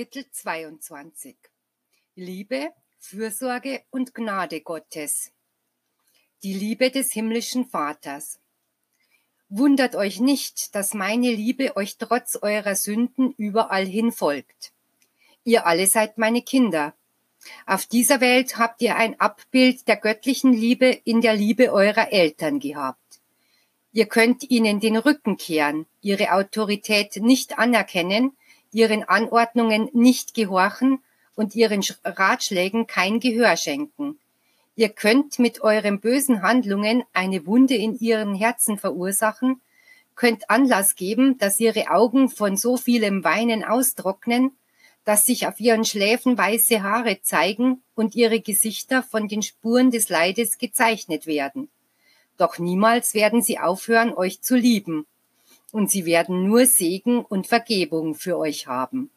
Kapitel 22 Liebe, Fürsorge und Gnade Gottes Die Liebe des himmlischen Vaters Wundert euch nicht, dass meine Liebe euch trotz eurer Sünden überall hin folgt. Ihr alle seid meine Kinder. Auf dieser Welt habt ihr ein Abbild der göttlichen Liebe in der Liebe eurer Eltern gehabt. Ihr könnt ihnen den Rücken kehren, ihre Autorität nicht anerkennen, ihren Anordnungen nicht gehorchen und ihren Ratschlägen kein Gehör schenken. Ihr könnt mit euren bösen Handlungen eine Wunde in ihren Herzen verursachen, könnt Anlass geben, dass ihre Augen von so vielem Weinen austrocknen, dass sich auf ihren Schläfen weiße Haare zeigen und ihre Gesichter von den Spuren des Leides gezeichnet werden. Doch niemals werden sie aufhören, euch zu lieben. Und sie werden nur Segen und Vergebung für euch haben.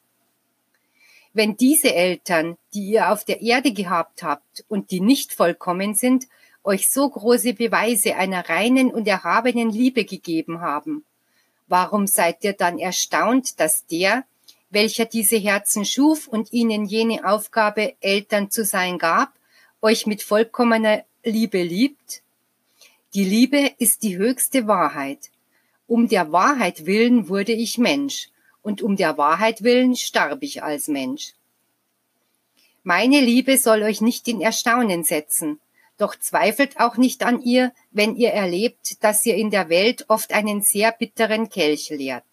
Wenn diese Eltern, die ihr auf der Erde gehabt habt und die nicht vollkommen sind, euch so große Beweise einer reinen und erhabenen Liebe gegeben haben, warum seid ihr dann erstaunt, dass der, welcher diese Herzen schuf und ihnen jene Aufgabe, Eltern zu sein gab, euch mit vollkommener Liebe liebt? Die Liebe ist die höchste Wahrheit. Um der Wahrheit willen wurde ich Mensch, und um der Wahrheit willen starb ich als Mensch. Meine Liebe soll euch nicht in Erstaunen setzen, doch zweifelt auch nicht an ihr, wenn ihr erlebt, dass ihr in der Welt oft einen sehr bitteren Kelch leert.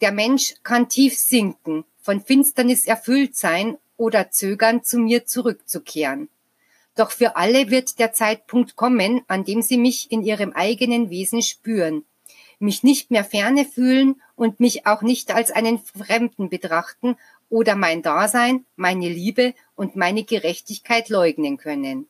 Der Mensch kann tief sinken, von Finsternis erfüllt sein oder zögern, zu mir zurückzukehren. Doch für alle wird der Zeitpunkt kommen, an dem sie mich in ihrem eigenen Wesen spüren, mich nicht mehr ferne fühlen und mich auch nicht als einen Fremden betrachten oder mein Dasein, meine Liebe und meine Gerechtigkeit leugnen können.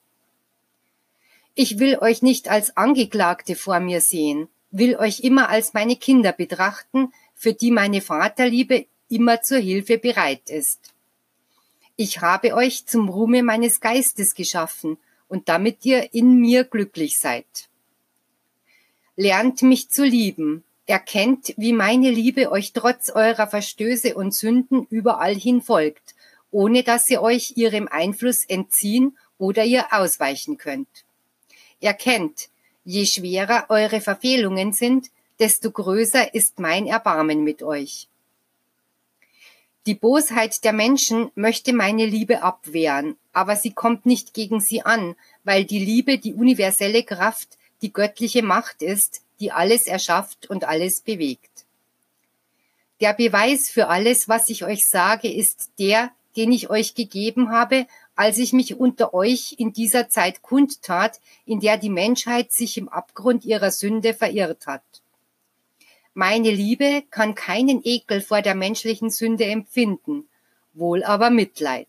Ich will euch nicht als Angeklagte vor mir sehen, will euch immer als meine Kinder betrachten, für die meine Vaterliebe immer zur Hilfe bereit ist. Ich habe euch zum Ruhme meines Geistes geschaffen und damit ihr in mir glücklich seid. Lernt mich zu lieben, erkennt, wie meine Liebe euch trotz eurer Verstöße und Sünden überall hin folgt, ohne dass ihr euch ihrem Einfluss entziehen oder ihr ausweichen könnt. Erkennt, je schwerer eure Verfehlungen sind, desto größer ist mein Erbarmen mit euch. Die Bosheit der Menschen möchte meine Liebe abwehren, aber sie kommt nicht gegen sie an, weil die Liebe die universelle Kraft, die göttliche Macht ist, die alles erschafft und alles bewegt. Der Beweis für alles, was ich euch sage, ist der, den ich euch gegeben habe, als ich mich unter euch in dieser Zeit kundtat, in der die Menschheit sich im Abgrund ihrer Sünde verirrt hat. Meine Liebe kann keinen Ekel vor der menschlichen Sünde empfinden, wohl aber Mitleid.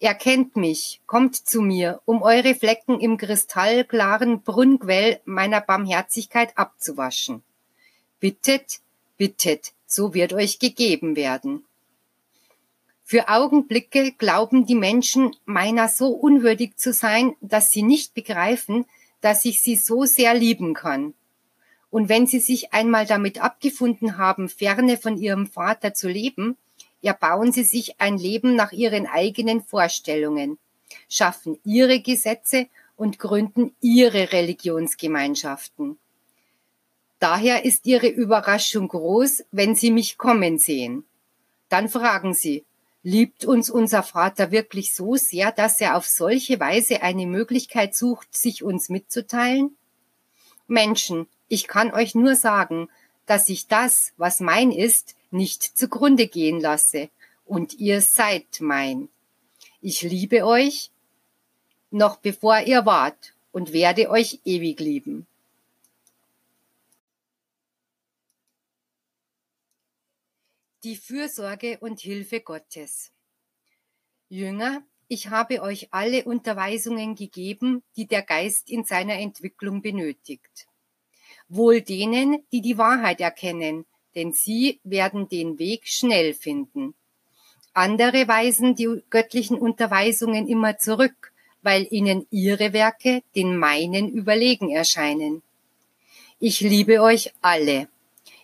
Erkennt mich, kommt zu mir, um eure Flecken im kristallklaren Brunnquell meiner Barmherzigkeit abzuwaschen. Bittet, bittet, so wird euch gegeben werden. Für Augenblicke glauben die Menschen, meiner so unwürdig zu sein, dass sie nicht begreifen, dass ich sie so sehr lieben kann. Und wenn sie sich einmal damit abgefunden haben, ferne von ihrem Vater zu leben, erbauen sie sich ein Leben nach ihren eigenen Vorstellungen, schaffen ihre Gesetze und gründen ihre Religionsgemeinschaften. Daher ist ihre Überraschung groß, wenn sie mich kommen sehen. Dann fragen sie, liebt uns unser Vater wirklich so sehr, dass er auf solche Weise eine Möglichkeit sucht, sich uns mitzuteilen? Menschen, ich kann euch nur sagen, dass ich das, was mein ist, nicht zugrunde gehen lasse, und ihr seid mein. Ich liebe euch, noch bevor ihr wart, und werde euch ewig lieben. Die Fürsorge und Hilfe Gottes. Jünger, ich habe euch alle Unterweisungen gegeben, die der Geist in seiner Entwicklung benötigt. Wohl denen, die die Wahrheit erkennen, denn sie werden den Weg schnell finden. Andere weisen die göttlichen Unterweisungen immer zurück, weil ihnen ihre Werke den meinen überlegen erscheinen. Ich liebe euch alle.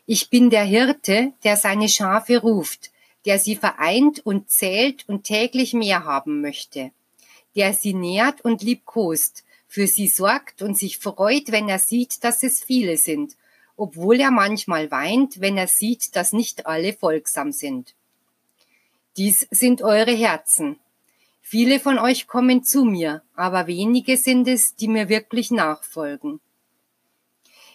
Ich bin der Hirte, der seine Schafe ruft, der sie vereint und zählt und täglich mehr haben möchte, der sie nährt und liebkost, für sie sorgt und sich freut, wenn er sieht, dass es viele sind, obwohl er manchmal weint, wenn er sieht, dass nicht alle folgsam sind. Dies sind eure Herzen. Viele von euch kommen zu mir, aber wenige sind es, die mir wirklich nachfolgen.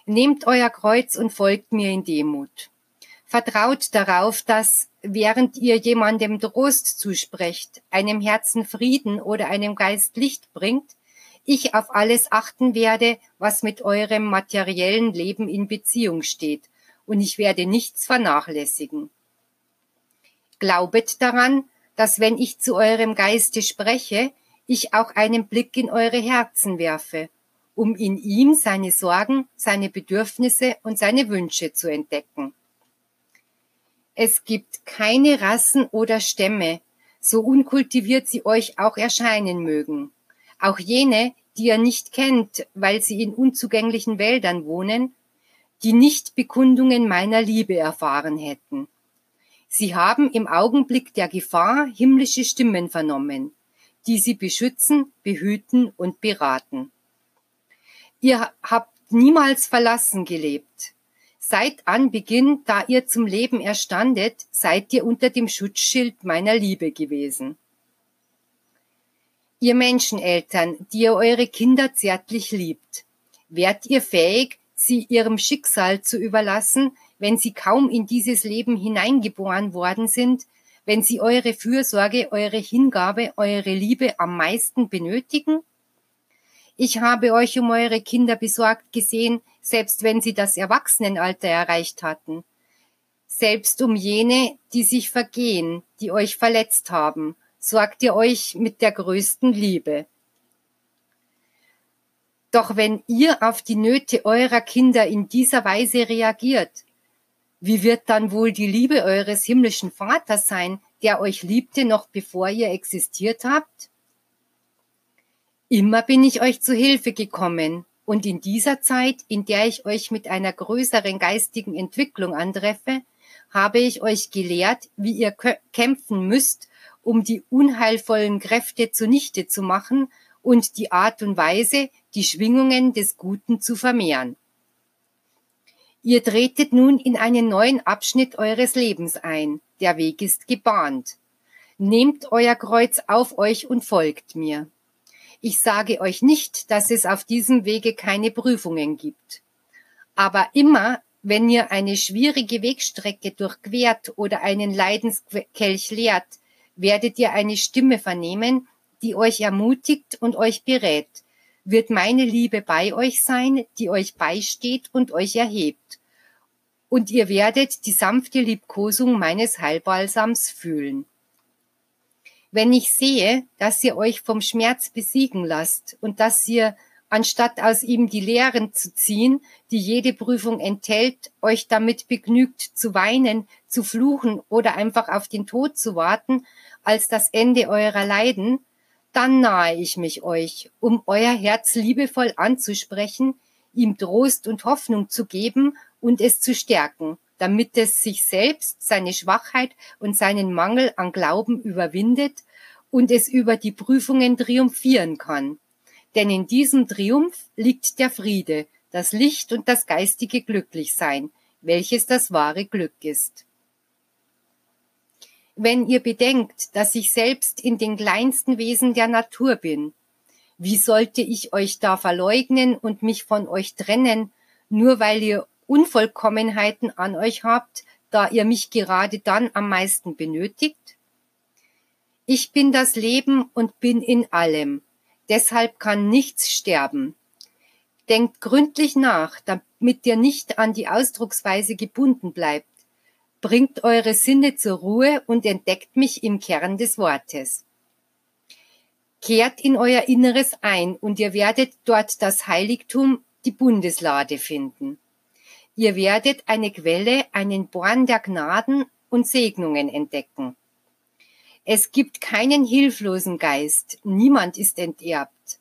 Nehmt euer Kreuz und folgt mir in Demut. Vertraut darauf, dass, während ihr jemandem Trost zusprecht, einem Herzen Frieden oder einem Geist Licht bringt, ich auf alles achten werde, was mit eurem materiellen Leben in Beziehung steht, und ich werde nichts vernachlässigen. Glaubet daran, dass wenn ich zu eurem Geiste spreche, ich auch einen Blick in eure Herzen werfe um in ihm seine Sorgen, seine Bedürfnisse und seine Wünsche zu entdecken. Es gibt keine Rassen oder Stämme, so unkultiviert sie euch auch erscheinen mögen. Auch jene, die ihr nicht kennt, weil sie in unzugänglichen Wäldern wohnen, die nicht Bekundungen meiner Liebe erfahren hätten. Sie haben im Augenblick der Gefahr himmlische Stimmen vernommen, die sie beschützen, behüten und beraten. Ihr habt niemals verlassen gelebt. Seit Anbeginn, da ihr zum Leben erstandet, seid ihr unter dem Schutzschild meiner Liebe gewesen. Ihr Menscheneltern, die ihr eure Kinder zärtlich liebt, wärt ihr fähig, sie ihrem Schicksal zu überlassen, wenn sie kaum in dieses Leben hineingeboren worden sind, wenn sie eure Fürsorge, eure Hingabe, eure Liebe am meisten benötigen? Ich habe euch um eure Kinder besorgt gesehen, selbst wenn sie das Erwachsenenalter erreicht hatten. Selbst um jene, die sich vergehen, die euch verletzt haben, sorgt ihr euch mit der größten Liebe. Doch wenn ihr auf die Nöte eurer Kinder in dieser Weise reagiert, wie wird dann wohl die Liebe eures himmlischen Vaters sein, der euch liebte, noch bevor ihr existiert habt? Immer bin ich euch zu Hilfe gekommen, und in dieser Zeit, in der ich euch mit einer größeren geistigen Entwicklung antreffe, habe ich euch gelehrt, wie ihr kämpfen müsst, um die unheilvollen Kräfte zunichte zu machen und die Art und Weise, die Schwingungen des Guten zu vermehren. Ihr tretet nun in einen neuen Abschnitt eures Lebens ein. Der Weg ist gebahnt. Nehmt euer Kreuz auf euch und folgt mir. Ich sage euch nicht, dass es auf diesem Wege keine Prüfungen gibt. Aber immer, wenn ihr eine schwierige Wegstrecke durchquert oder einen Leidenskelch leert, werdet ihr eine Stimme vernehmen, die euch ermutigt und euch berät. Wird meine Liebe bei euch sein, die euch beisteht und euch erhebt. Und ihr werdet die sanfte Liebkosung meines Heilbalsams fühlen. Wenn ich sehe, dass ihr euch vom Schmerz besiegen lasst und dass ihr, anstatt aus ihm die Lehren zu ziehen, die jede Prüfung enthält, euch damit begnügt zu weinen, zu fluchen oder einfach auf den Tod zu warten, als das Ende eurer Leiden, dann nahe ich mich euch, um euer Herz liebevoll anzusprechen, ihm Trost und Hoffnung zu geben und es zu stärken, damit es sich selbst, seine Schwachheit und seinen Mangel an Glauben überwindet und es über die Prüfungen triumphieren kann. Denn in diesem Triumph liegt der Friede, das Licht und das geistige Glücklichsein, welches das wahre Glück ist. Wenn ihr bedenkt, dass ich selbst in den kleinsten Wesen der Natur bin, wie sollte ich euch da verleugnen und mich von euch trennen, nur weil ihr Unvollkommenheiten an euch habt, da ihr mich gerade dann am meisten benötigt? Ich bin das Leben und bin in allem. Deshalb kann nichts sterben. Denkt gründlich nach, damit ihr nicht an die Ausdrucksweise gebunden bleibt. Bringt eure Sinne zur Ruhe und entdeckt mich im Kern des Wortes. Kehrt in euer Inneres ein und ihr werdet dort das Heiligtum, die Bundeslade finden. Ihr werdet eine Quelle, einen Born der Gnaden und Segnungen entdecken. Es gibt keinen hilflosen Geist, niemand ist enterbt.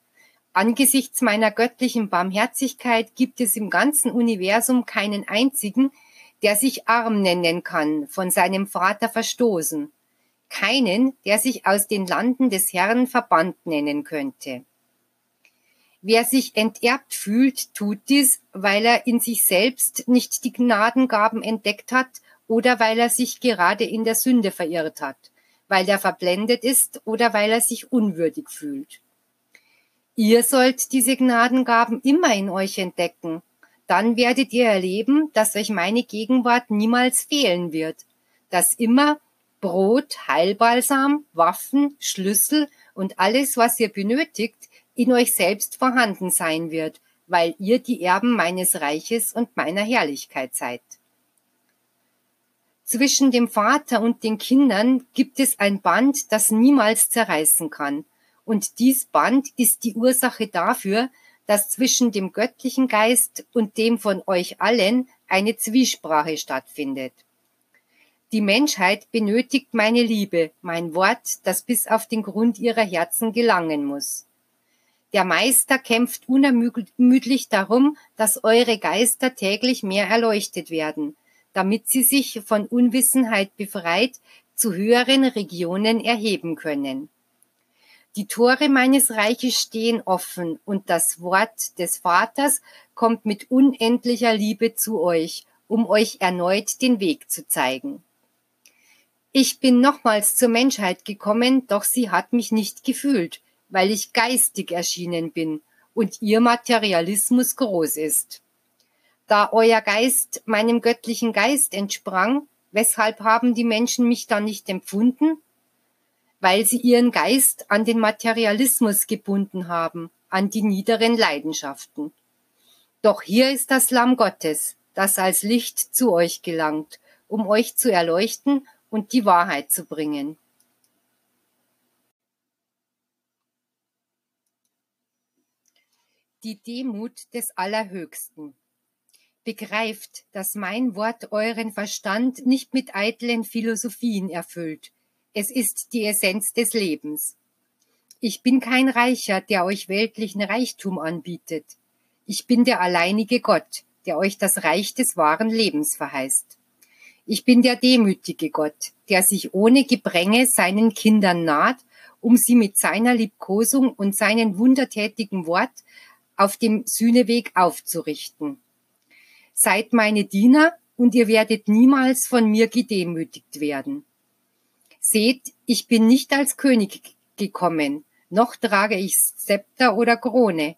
Angesichts meiner göttlichen Barmherzigkeit gibt es im ganzen Universum keinen einzigen, der sich arm nennen kann, von seinem Vater verstoßen, keinen, der sich aus den Landen des Herrn verbannt nennen könnte. Wer sich enterbt fühlt, tut dies, weil er in sich selbst nicht die Gnadengaben entdeckt hat oder weil er sich gerade in der Sünde verirrt hat, weil er verblendet ist oder weil er sich unwürdig fühlt. Ihr sollt diese Gnadengaben immer in euch entdecken, dann werdet ihr erleben, dass euch meine Gegenwart niemals fehlen wird, dass immer Brot, Heilbalsam, Waffen, Schlüssel und alles, was ihr benötigt, in euch selbst vorhanden sein wird, weil ihr die Erben meines Reiches und meiner Herrlichkeit seid. Zwischen dem Vater und den Kindern gibt es ein Band, das niemals zerreißen kann. Und dies Band ist die Ursache dafür, dass zwischen dem göttlichen Geist und dem von euch allen eine Zwiesprache stattfindet. Die Menschheit benötigt meine Liebe, mein Wort, das bis auf den Grund ihrer Herzen gelangen muss. Der Meister kämpft unermüdlich darum, dass eure Geister täglich mehr erleuchtet werden, damit sie sich von Unwissenheit befreit zu höheren Regionen erheben können. Die Tore meines Reiches stehen offen und das Wort des Vaters kommt mit unendlicher Liebe zu euch, um euch erneut den Weg zu zeigen. Ich bin nochmals zur Menschheit gekommen, doch sie hat mich nicht gefühlt, weil ich geistig erschienen bin und ihr Materialismus groß ist. Da euer Geist meinem göttlichen Geist entsprang, weshalb haben die Menschen mich dann nicht empfunden? Weil sie ihren Geist an den Materialismus gebunden haben, an die niederen Leidenschaften. Doch hier ist das Lamm Gottes, das als Licht zu euch gelangt, um euch zu erleuchten und die Wahrheit zu bringen. die Demut des Allerhöchsten. Begreift, dass mein Wort euren Verstand nicht mit eitlen Philosophien erfüllt. Es ist die Essenz des Lebens. Ich bin kein Reicher, der euch weltlichen Reichtum anbietet. Ich bin der alleinige Gott, der euch das Reich des wahren Lebens verheißt. Ich bin der demütige Gott, der sich ohne Gebränge seinen Kindern naht, um sie mit seiner Liebkosung und seinen wundertätigen Wort auf dem Sühneweg aufzurichten. Seid meine Diener und ihr werdet niemals von mir gedemütigt werden. Seht, ich bin nicht als König gekommen, noch trage ich Zepter oder Krone.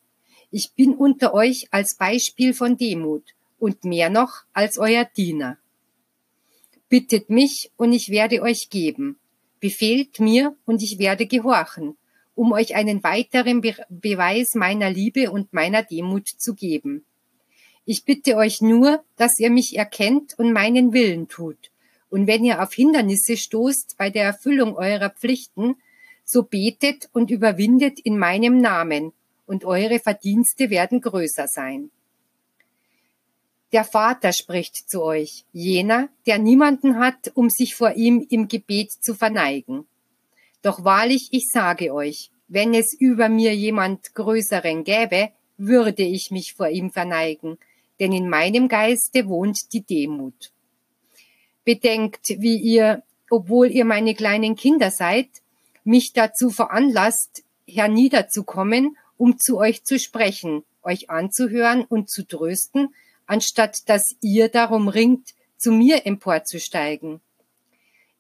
Ich bin unter euch als Beispiel von Demut und mehr noch als euer Diener. Bittet mich und ich werde euch geben. Befehlt mir und ich werde gehorchen um euch einen weiteren Be Beweis meiner Liebe und meiner Demut zu geben. Ich bitte euch nur, dass ihr mich erkennt und meinen Willen tut. Und wenn ihr auf Hindernisse stoßt bei der Erfüllung eurer Pflichten, so betet und überwindet in meinem Namen, und eure Verdienste werden größer sein. Der Vater spricht zu euch, jener, der niemanden hat, um sich vor ihm im Gebet zu verneigen. Doch wahrlich, ich sage euch, wenn es über mir jemand Größeren gäbe, würde ich mich vor ihm verneigen, denn in meinem Geiste wohnt die Demut. Bedenkt, wie ihr, obwohl ihr meine kleinen Kinder seid, mich dazu veranlasst, herniederzukommen, um zu euch zu sprechen, euch anzuhören und zu trösten, anstatt dass ihr darum ringt, zu mir emporzusteigen.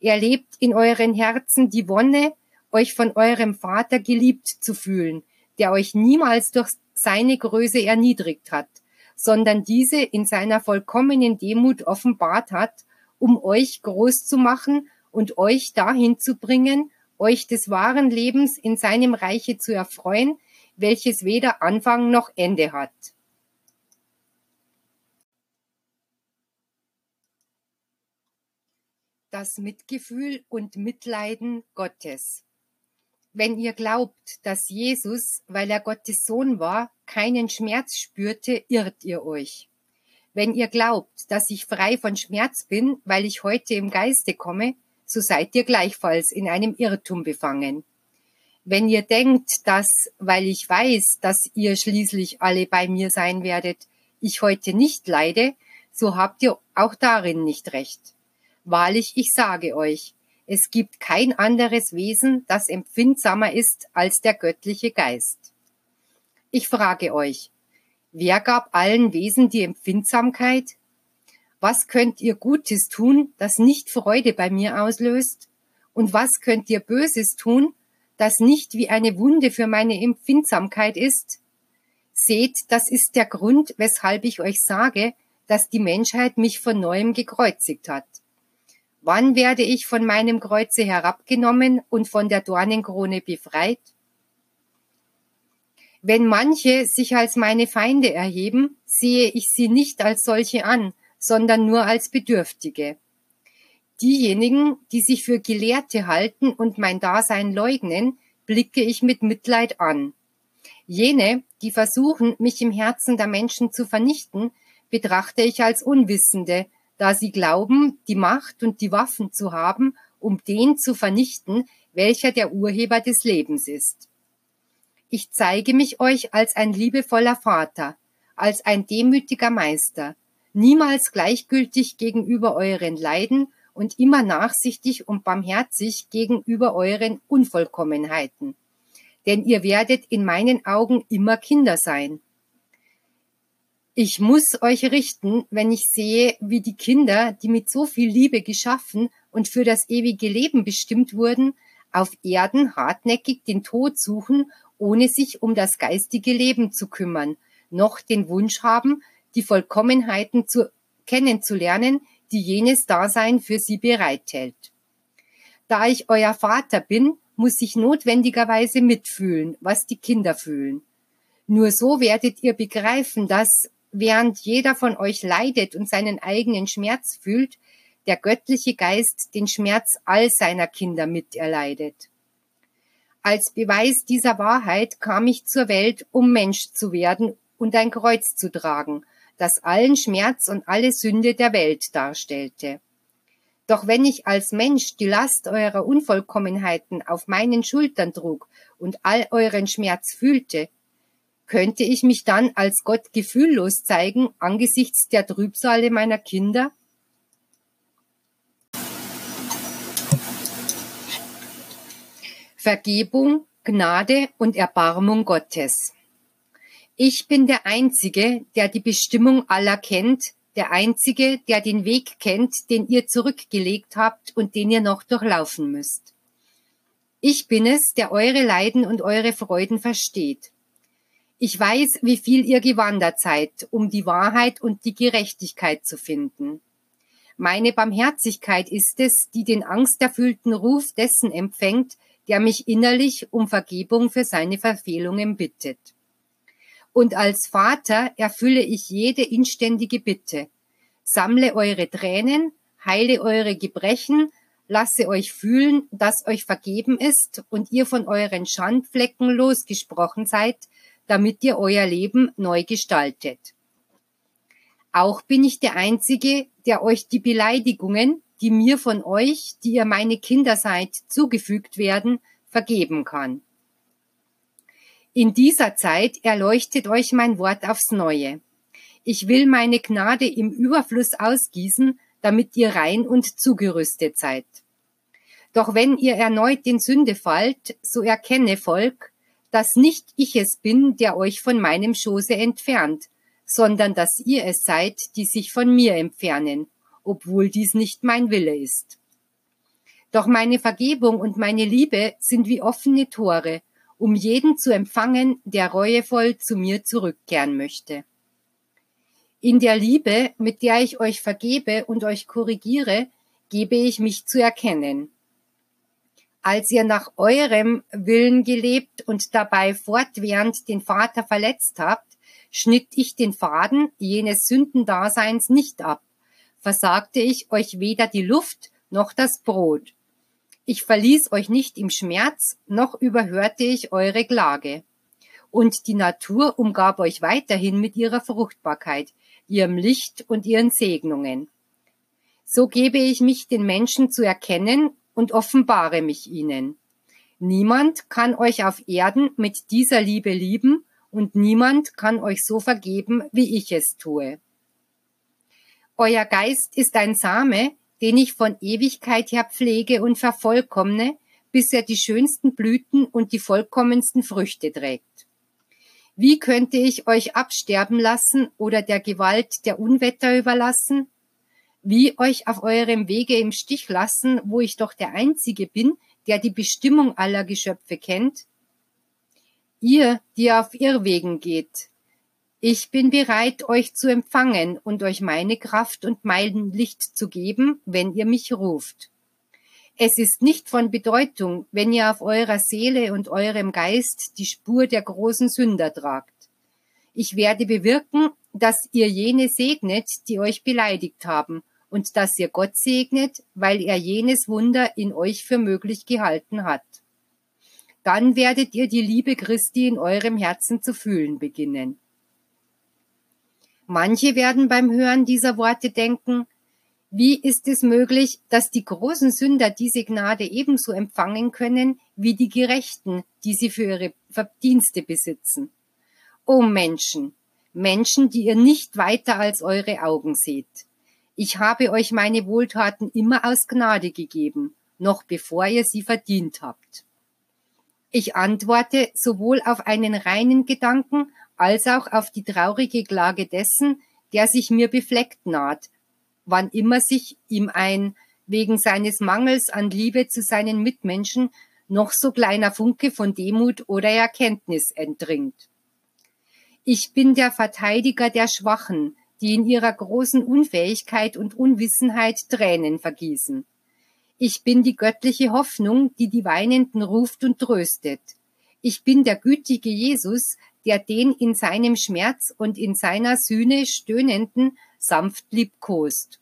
Erlebt in euren Herzen die Wonne, euch von eurem Vater geliebt zu fühlen, der euch niemals durch seine Größe erniedrigt hat, sondern diese in seiner vollkommenen Demut offenbart hat, um euch groß zu machen und euch dahin zu bringen, euch des wahren Lebens in seinem Reiche zu erfreuen, welches weder Anfang noch Ende hat. das Mitgefühl und Mitleiden Gottes. Wenn ihr glaubt, dass Jesus, weil er Gottes Sohn war, keinen Schmerz spürte, irrt ihr euch. Wenn ihr glaubt, dass ich frei von Schmerz bin, weil ich heute im Geiste komme, so seid ihr gleichfalls in einem Irrtum befangen. Wenn ihr denkt, dass, weil ich weiß, dass ihr schließlich alle bei mir sein werdet, ich heute nicht leide, so habt ihr auch darin nicht recht. Wahrlich, ich sage euch, es gibt kein anderes Wesen, das empfindsamer ist als der göttliche Geist. Ich frage euch, wer gab allen Wesen die Empfindsamkeit? Was könnt ihr Gutes tun, das nicht Freude bei mir auslöst? Und was könnt ihr Böses tun, das nicht wie eine Wunde für meine Empfindsamkeit ist? Seht, das ist der Grund, weshalb ich euch sage, dass die Menschheit mich von neuem gekreuzigt hat. Wann werde ich von meinem Kreuze herabgenommen und von der Dornenkrone befreit? Wenn manche sich als meine Feinde erheben, sehe ich sie nicht als solche an, sondern nur als Bedürftige. Diejenigen, die sich für Gelehrte halten und mein Dasein leugnen, blicke ich mit Mitleid an. Jene, die versuchen, mich im Herzen der Menschen zu vernichten, betrachte ich als Unwissende, da sie glauben, die Macht und die Waffen zu haben, um den zu vernichten, welcher der Urheber des Lebens ist. Ich zeige mich euch als ein liebevoller Vater, als ein demütiger Meister, niemals gleichgültig gegenüber euren Leiden und immer nachsichtig und barmherzig gegenüber euren Unvollkommenheiten. Denn ihr werdet in meinen Augen immer Kinder sein. Ich muss euch richten, wenn ich sehe, wie die Kinder, die mit so viel Liebe geschaffen und für das ewige Leben bestimmt wurden, auf Erden hartnäckig den Tod suchen, ohne sich um das geistige Leben zu kümmern, noch den Wunsch haben, die Vollkommenheiten zu, kennenzulernen, die jenes Dasein für sie bereithält. Da ich euer Vater bin, muss ich notwendigerweise mitfühlen, was die Kinder fühlen. Nur so werdet ihr begreifen, dass, während jeder von euch leidet und seinen eigenen Schmerz fühlt, der göttliche Geist den Schmerz all seiner Kinder miterleidet. Als Beweis dieser Wahrheit kam ich zur Welt, um Mensch zu werden und ein Kreuz zu tragen, das allen Schmerz und alle Sünde der Welt darstellte. Doch wenn ich als Mensch die Last eurer Unvollkommenheiten auf meinen Schultern trug und all euren Schmerz fühlte, könnte ich mich dann als Gott gefühllos zeigen angesichts der Trübsale meiner Kinder? Vergebung, Gnade und Erbarmung Gottes. Ich bin der Einzige, der die Bestimmung aller kennt, der Einzige, der den Weg kennt, den ihr zurückgelegt habt und den ihr noch durchlaufen müsst. Ich bin es, der eure Leiden und eure Freuden versteht. Ich weiß, wie viel ihr gewandert seid, um die Wahrheit und die Gerechtigkeit zu finden. Meine Barmherzigkeit ist es, die den angsterfüllten Ruf dessen empfängt, der mich innerlich um Vergebung für seine Verfehlungen bittet. Und als Vater erfülle ich jede inständige Bitte. Sammle eure Tränen, heile eure Gebrechen, lasse euch fühlen, dass euch vergeben ist und ihr von euren Schandflecken losgesprochen seid, damit ihr euer Leben neu gestaltet. Auch bin ich der Einzige, der euch die Beleidigungen, die mir von euch, die ihr meine Kinder seid, zugefügt werden, vergeben kann. In dieser Zeit erleuchtet euch mein Wort aufs Neue. Ich will meine Gnade im Überfluss ausgießen, damit ihr rein und zugerüstet seid. Doch wenn ihr erneut in Sünde fallt, so erkenne Volk, dass nicht ich es bin, der euch von meinem Schoße entfernt, sondern dass ihr es seid, die sich von mir entfernen, obwohl dies nicht mein Wille ist. Doch meine Vergebung und meine Liebe sind wie offene Tore, um jeden zu empfangen, der reuevoll zu mir zurückkehren möchte. In der Liebe, mit der ich euch vergebe und euch korrigiere, gebe ich mich zu erkennen. Als ihr nach eurem Willen gelebt und dabei fortwährend den Vater verletzt habt, schnitt ich den Faden jenes Sündendaseins nicht ab, versagte ich euch weder die Luft noch das Brot, ich verließ euch nicht im Schmerz, noch überhörte ich eure Klage. Und die Natur umgab euch weiterhin mit ihrer Fruchtbarkeit, ihrem Licht und ihren Segnungen. So gebe ich mich den Menschen zu erkennen und offenbare mich ihnen. Niemand kann euch auf Erden mit dieser Liebe lieben und niemand kann euch so vergeben, wie ich es tue. Euer Geist ist ein Same, den ich von Ewigkeit her pflege und vervollkommne, bis er die schönsten Blüten und die vollkommensten Früchte trägt. Wie könnte ich euch absterben lassen oder der Gewalt der Unwetter überlassen? Wie euch auf eurem Wege im Stich lassen, wo ich doch der Einzige bin, der die Bestimmung aller Geschöpfe kennt? Ihr, die auf Irrwegen geht, ich bin bereit, euch zu empfangen und euch meine Kraft und mein Licht zu geben, wenn ihr mich ruft. Es ist nicht von Bedeutung, wenn ihr auf eurer Seele und eurem Geist die Spur der großen Sünder tragt. Ich werde bewirken, dass ihr jene segnet, die euch beleidigt haben, und dass ihr Gott segnet, weil er jenes Wunder in euch für möglich gehalten hat. Dann werdet ihr die Liebe Christi in eurem Herzen zu fühlen beginnen. Manche werden beim Hören dieser Worte denken, wie ist es möglich, dass die großen Sünder diese Gnade ebenso empfangen können wie die Gerechten, die sie für ihre Verdienste besitzen? O Menschen, Menschen, die ihr nicht weiter als eure Augen seht. Ich habe euch meine Wohltaten immer aus Gnade gegeben, noch bevor ihr sie verdient habt. Ich antworte sowohl auf einen reinen Gedanken als auch auf die traurige Klage dessen, der sich mir befleckt naht, wann immer sich ihm ein wegen seines Mangels an Liebe zu seinen Mitmenschen noch so kleiner Funke von Demut oder Erkenntnis entdringt. Ich bin der Verteidiger der Schwachen, die in ihrer großen Unfähigkeit und Unwissenheit Tränen vergießen. Ich bin die göttliche Hoffnung, die die Weinenden ruft und tröstet. Ich bin der gütige Jesus, der den in seinem Schmerz und in seiner Sühne stöhnenden sanft liebkost.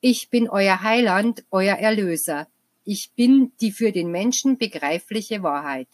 Ich bin euer Heiland, euer Erlöser. Ich bin die für den Menschen begreifliche Wahrheit.